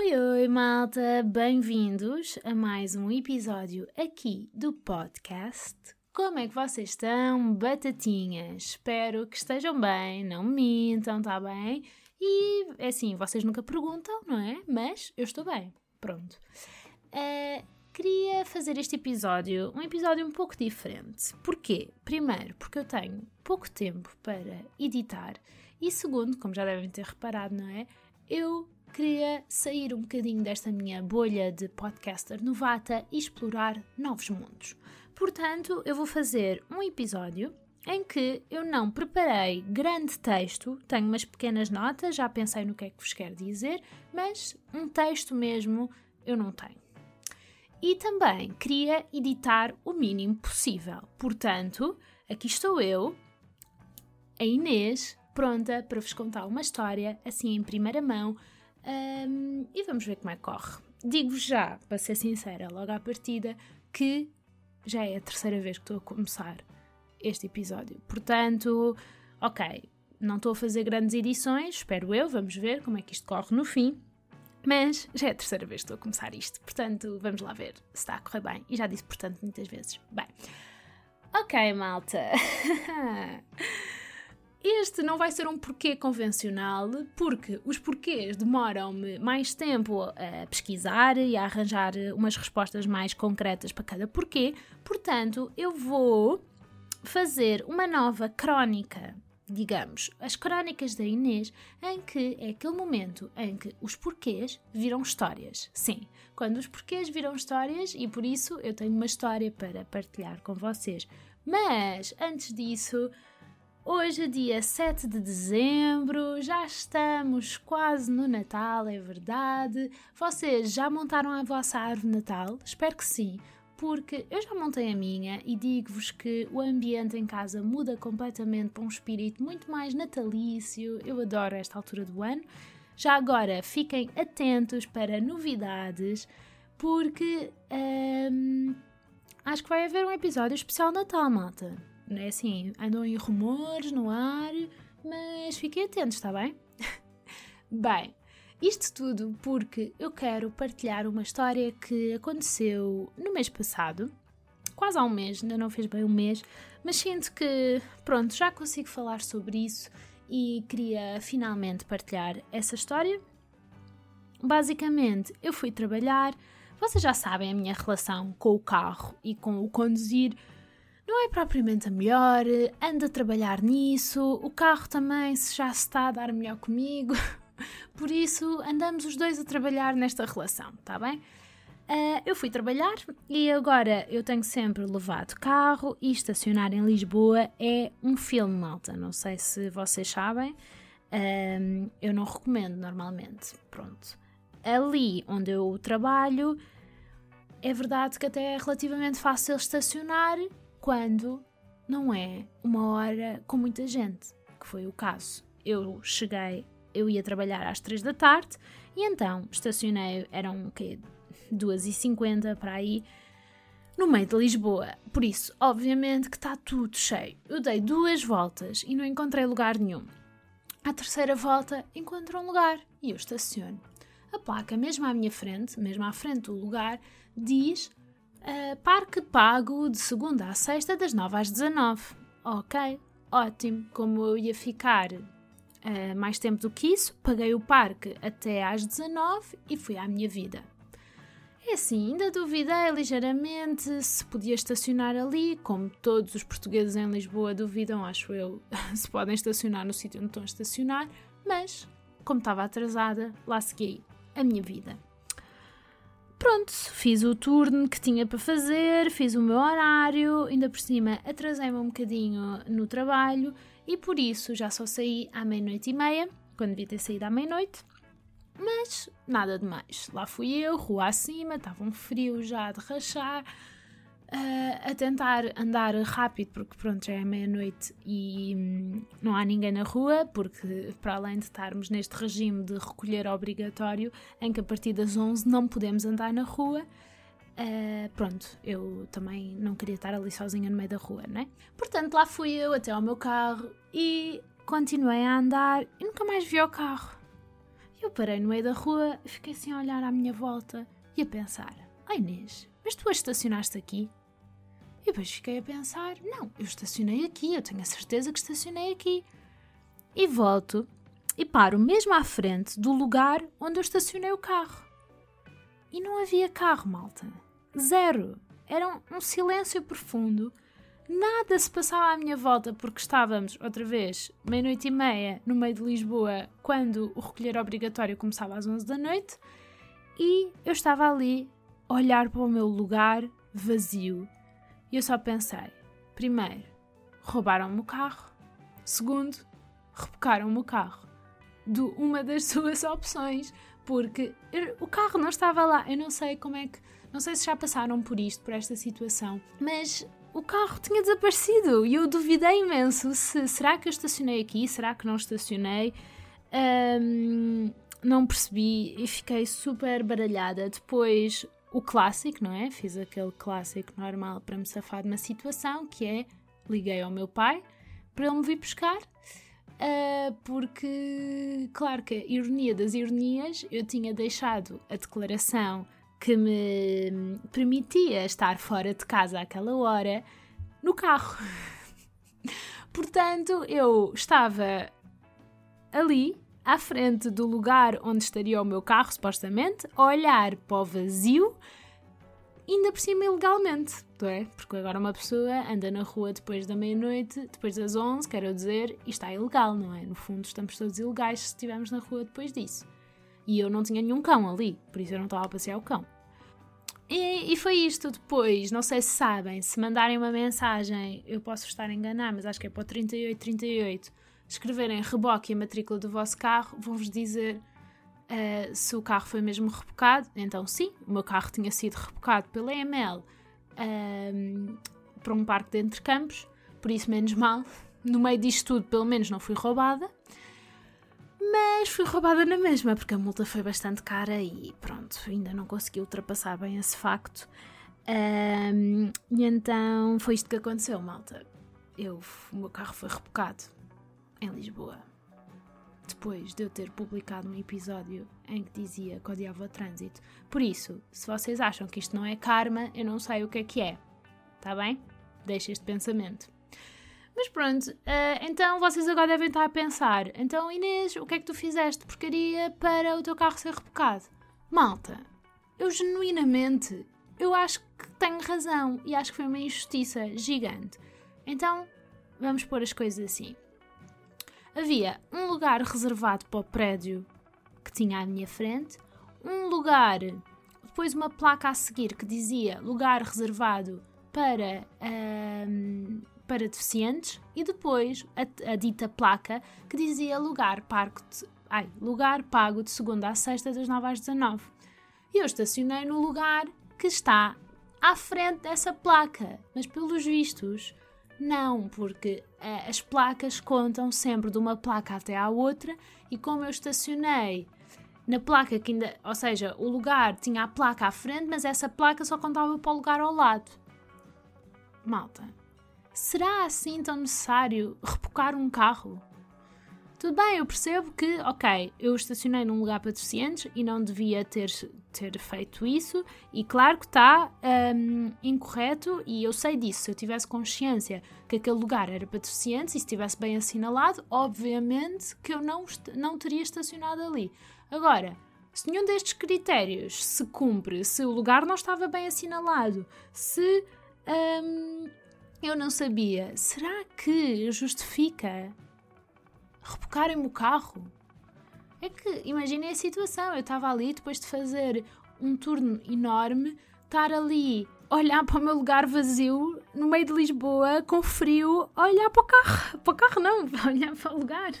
Oi, oi, malta! Bem-vindos a mais um episódio aqui do podcast. Como é que vocês estão, batatinhas? Espero que estejam bem, não mintam, tá bem? E é assim, vocês nunca perguntam, não é? Mas eu estou bem. Pronto. Uh, queria fazer este episódio um episódio um pouco diferente. Porquê? Primeiro, porque eu tenho pouco tempo para editar. E segundo, como já devem ter reparado, não é? Eu queria sair um bocadinho desta minha bolha de podcaster novata e explorar novos mundos. Portanto, eu vou fazer um episódio em que eu não preparei grande texto, tenho umas pequenas notas, já pensei no que é que vos quero dizer, mas um texto mesmo eu não tenho. E também queria editar o mínimo possível. Portanto, aqui estou eu, a Inês, pronta para vos contar uma história assim em primeira mão um, e vamos ver como é que corre. Digo-vos já, para ser sincera, logo à partida, que já é a terceira vez que estou a começar este episódio. Portanto, ok, não estou a fazer grandes edições, espero eu, vamos ver como é que isto corre no fim. Mas já é a terceira vez que estou a começar isto, portanto, vamos lá ver se está a correr bem. E já disse, portanto, muitas vezes. Bem, ok, malta. Este não vai ser um porquê convencional, porque os porquês demoram-me mais tempo a pesquisar e a arranjar umas respostas mais concretas para cada porquê. Portanto, eu vou fazer uma nova crónica, digamos, as crónicas da Inês, em que é aquele momento em que os porquês viram histórias. Sim, quando os porquês viram histórias, e por isso eu tenho uma história para partilhar com vocês. Mas antes disso Hoje é dia 7 de dezembro, já estamos quase no Natal, é verdade. Vocês já montaram a vossa árvore de Natal? Espero que sim, porque eu já montei a minha e digo-vos que o ambiente em casa muda completamente para um espírito muito mais natalício. Eu adoro esta altura do ano. Já agora fiquem atentos para novidades, porque hum, acho que vai haver um episódio especial Natal, malta é assim, andam aí rumores no ar, mas fiquem atentos, está bem? bem, isto tudo porque eu quero partilhar uma história que aconteceu no mês passado, quase há um mês, ainda não fez bem um mês, mas sinto que, pronto, já consigo falar sobre isso e queria finalmente partilhar essa história. Basicamente, eu fui trabalhar, vocês já sabem a minha relação com o carro e com o conduzir não é propriamente a melhor, ando a trabalhar nisso, o carro também se já se está a dar melhor comigo, por isso andamos os dois a trabalhar nesta relação, tá bem? Uh, eu fui trabalhar e agora eu tenho sempre levado carro e estacionar em Lisboa é um filme, malta. Não sei se vocês sabem, uh, eu não recomendo normalmente. Pronto. Ali onde eu trabalho, é verdade que até é relativamente fácil estacionar quando não é uma hora com muita gente, que foi o caso. Eu cheguei, eu ia trabalhar às 3 da tarde e então estacionei, eram o quê? 2h50 para aí, no meio de Lisboa. Por isso, obviamente que está tudo cheio. Eu dei duas voltas e não encontrei lugar nenhum. À terceira volta, encontro um lugar e eu estaciono. A placa, mesmo à minha frente, mesmo à frente do lugar, diz Parque pago de segunda a sexta, das 9 às 19. Ok, ótimo. Como eu ia ficar uh, mais tempo do que isso, paguei o parque até às 19 e fui à minha vida. É assim, ainda duvidei ligeiramente se podia estacionar ali, como todos os portugueses em Lisboa duvidam, acho eu, se podem estacionar no sítio onde estão a estacionar, mas, como estava atrasada, lá segui a minha vida. Pronto, fiz o turno que tinha para fazer, fiz o meu horário, ainda por cima atrasei-me um bocadinho no trabalho e por isso já só saí à meia-noite e meia, quando devia ter saído à meia-noite. Mas nada de mais. Lá fui eu, rua acima, estava um frio já de rachar a tentar andar rápido, porque pronto, já é meia-noite e hum, não há ninguém na rua, porque para além de estarmos neste regime de recolher obrigatório, em que a partir das 11 não podemos andar na rua, uh, pronto, eu também não queria estar ali sozinha no meio da rua, né? Portanto, lá fui eu até ao meu carro e continuei a andar e nunca mais vi o carro. Eu parei no meio da rua fiquei assim a olhar à minha volta e a pensar: Ai Inês, mas tu estacionaste aqui? E depois fiquei a pensar: Não, eu estacionei aqui, eu tenho a certeza que estacionei aqui. E volto e paro mesmo à frente do lugar onde eu estacionei o carro. E não havia carro, malta. Zero. Era um, um silêncio profundo. Nada se passava à minha volta porque estávamos, outra vez, meia-noite e meia, no meio de Lisboa, quando o recolher obrigatório começava às 11 da noite, e eu estava ali a olhar para o meu lugar vazio. E eu só pensei: primeiro, roubaram-me o carro, segundo, rebocaram-me o carro. Do uma das suas opções, porque o carro não estava lá. Eu não sei como é que. Não sei se já passaram por isto, por esta situação, mas o carro tinha desaparecido e eu duvidei imenso se será que eu estacionei aqui, será que não estacionei. Um, não percebi e fiquei super baralhada. Depois, o clássico, não é? Fiz aquele clássico normal para me safar de uma situação que é liguei ao meu pai para ele me vir buscar. Uh, porque, claro que a ironia das ironias, eu tinha deixado a declaração que me permitia estar fora de casa àquela hora no carro. Portanto, eu estava ali, à frente do lugar onde estaria o meu carro, supostamente, a olhar para o vazio, ainda por cima ilegalmente, não é? Porque agora uma pessoa anda na rua depois da meia-noite, depois das 11, quero dizer, e está ilegal, não é? No fundo, estamos todos ilegais se estivermos na rua depois disso. E eu não tinha nenhum cão ali, por isso eu não estava a passear o cão. E, e, foi isto depois, não sei se sabem, se mandarem uma mensagem, eu posso estar a enganar, mas acho que é para o 3838, escreverem reboque e a matrícula do vosso carro, vão-vos dizer uh, se o carro foi mesmo rebocado. Então, sim, o meu carro tinha sido rebocado pela EML uh, ehm, para um parque de entrecampos, por isso, menos mal. No meio disto tudo, pelo menos, não fui roubada. Mas fui roubada na mesma, porque a multa foi bastante cara e pronto, ainda não consegui ultrapassar bem esse facto. Um, e então foi isto que aconteceu, malta. Eu, o meu carro foi rebocado em Lisboa. Depois de eu ter publicado um episódio em que dizia que odiava o trânsito. Por isso, se vocês acham que isto não é karma, eu não sei o que é que é. Tá bem? Deixa este pensamento. Mas pronto, uh, então vocês agora devem estar a pensar: então Inês, o que é que tu fizeste porcaria para o teu carro ser rebocado? Malta, eu genuinamente, eu acho que tenho razão e acho que foi uma injustiça gigante. Então, vamos pôr as coisas assim. Havia um lugar reservado para o prédio que tinha à minha frente, um lugar, depois uma placa a seguir que dizia lugar reservado para uh, para deficientes e depois a, a dita placa que dizia lugar, parco de, ai, lugar pago de segunda a sexta das 9 às 19. E eu estacionei no lugar que está à frente dessa placa, mas pelos vistos não, porque uh, as placas contam sempre de uma placa até à outra e como eu estacionei na placa que ainda, ou seja, o lugar tinha a placa à frente, mas essa placa só contava para o lugar ao lado. Malta, será assim tão necessário repocar um carro? Tudo bem, eu percebo que, ok, eu estacionei num lugar para deficientes e não devia ter, ter feito isso, e claro que está um, incorreto, e eu sei disso. Se eu tivesse consciência que aquele lugar era para deficientes e estivesse bem assinalado, obviamente que eu não, não teria estacionado ali. Agora, se nenhum destes critérios se cumpre, se o lugar não estava bem assinalado, se. Um, eu não sabia. Será que justifica rebocarem-me o carro? É que imaginei a situação. Eu estava ali depois de fazer um turno enorme, estar ali, olhar para o meu lugar vazio, no meio de Lisboa, com frio, olhar para o carro. Para o carro não, olhar para o lugar.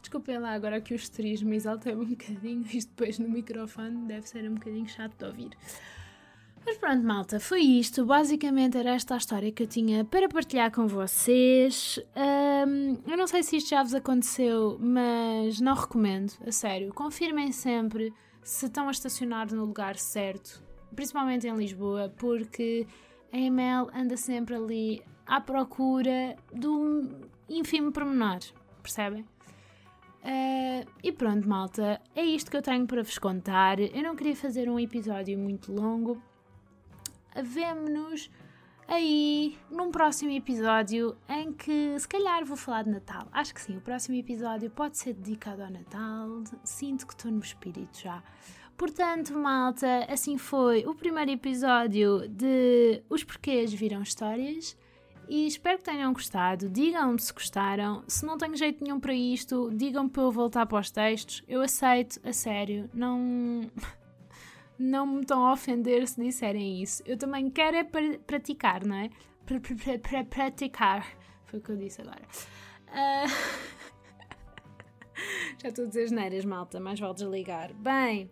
Desculpem lá agora que o esterismo exaltei um bocadinho. Isto depois no microfone deve ser um bocadinho chato de ouvir. Mas pronto, malta, foi isto. Basicamente era esta a história que eu tinha para partilhar com vocês. Um, eu não sei se isto já vos aconteceu, mas não recomendo, a sério. Confirmem sempre se estão a estacionar no lugar certo, principalmente em Lisboa, porque a EML anda sempre ali à procura do ínfimo pormenor, percebem? Uh, e pronto, malta, é isto que eu tenho para vos contar. Eu não queria fazer um episódio muito longo. Vemo-nos aí num próximo episódio em que se calhar vou falar de Natal. Acho que sim, o próximo episódio pode ser dedicado ao Natal. Sinto que estou no espírito já. Portanto, malta, assim foi o primeiro episódio de Os Porquês Viram Histórias. E espero que tenham gostado. Digam-me se gostaram. Se não tenho jeito nenhum para isto, digam-me para eu voltar para os textos. Eu aceito, a sério. Não. não me estão a ofender se disserem isso. Eu também quero é praticar, não é? Praticar. Foi o que eu disse agora. Uh... Já estou a dizer geneiras, malta, mais vale desligar. Bem,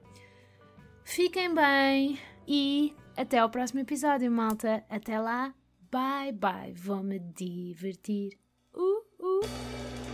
fiquem bem e até ao próximo episódio, malta. Até lá, bye bye, vou-me divertir. Uh, uh.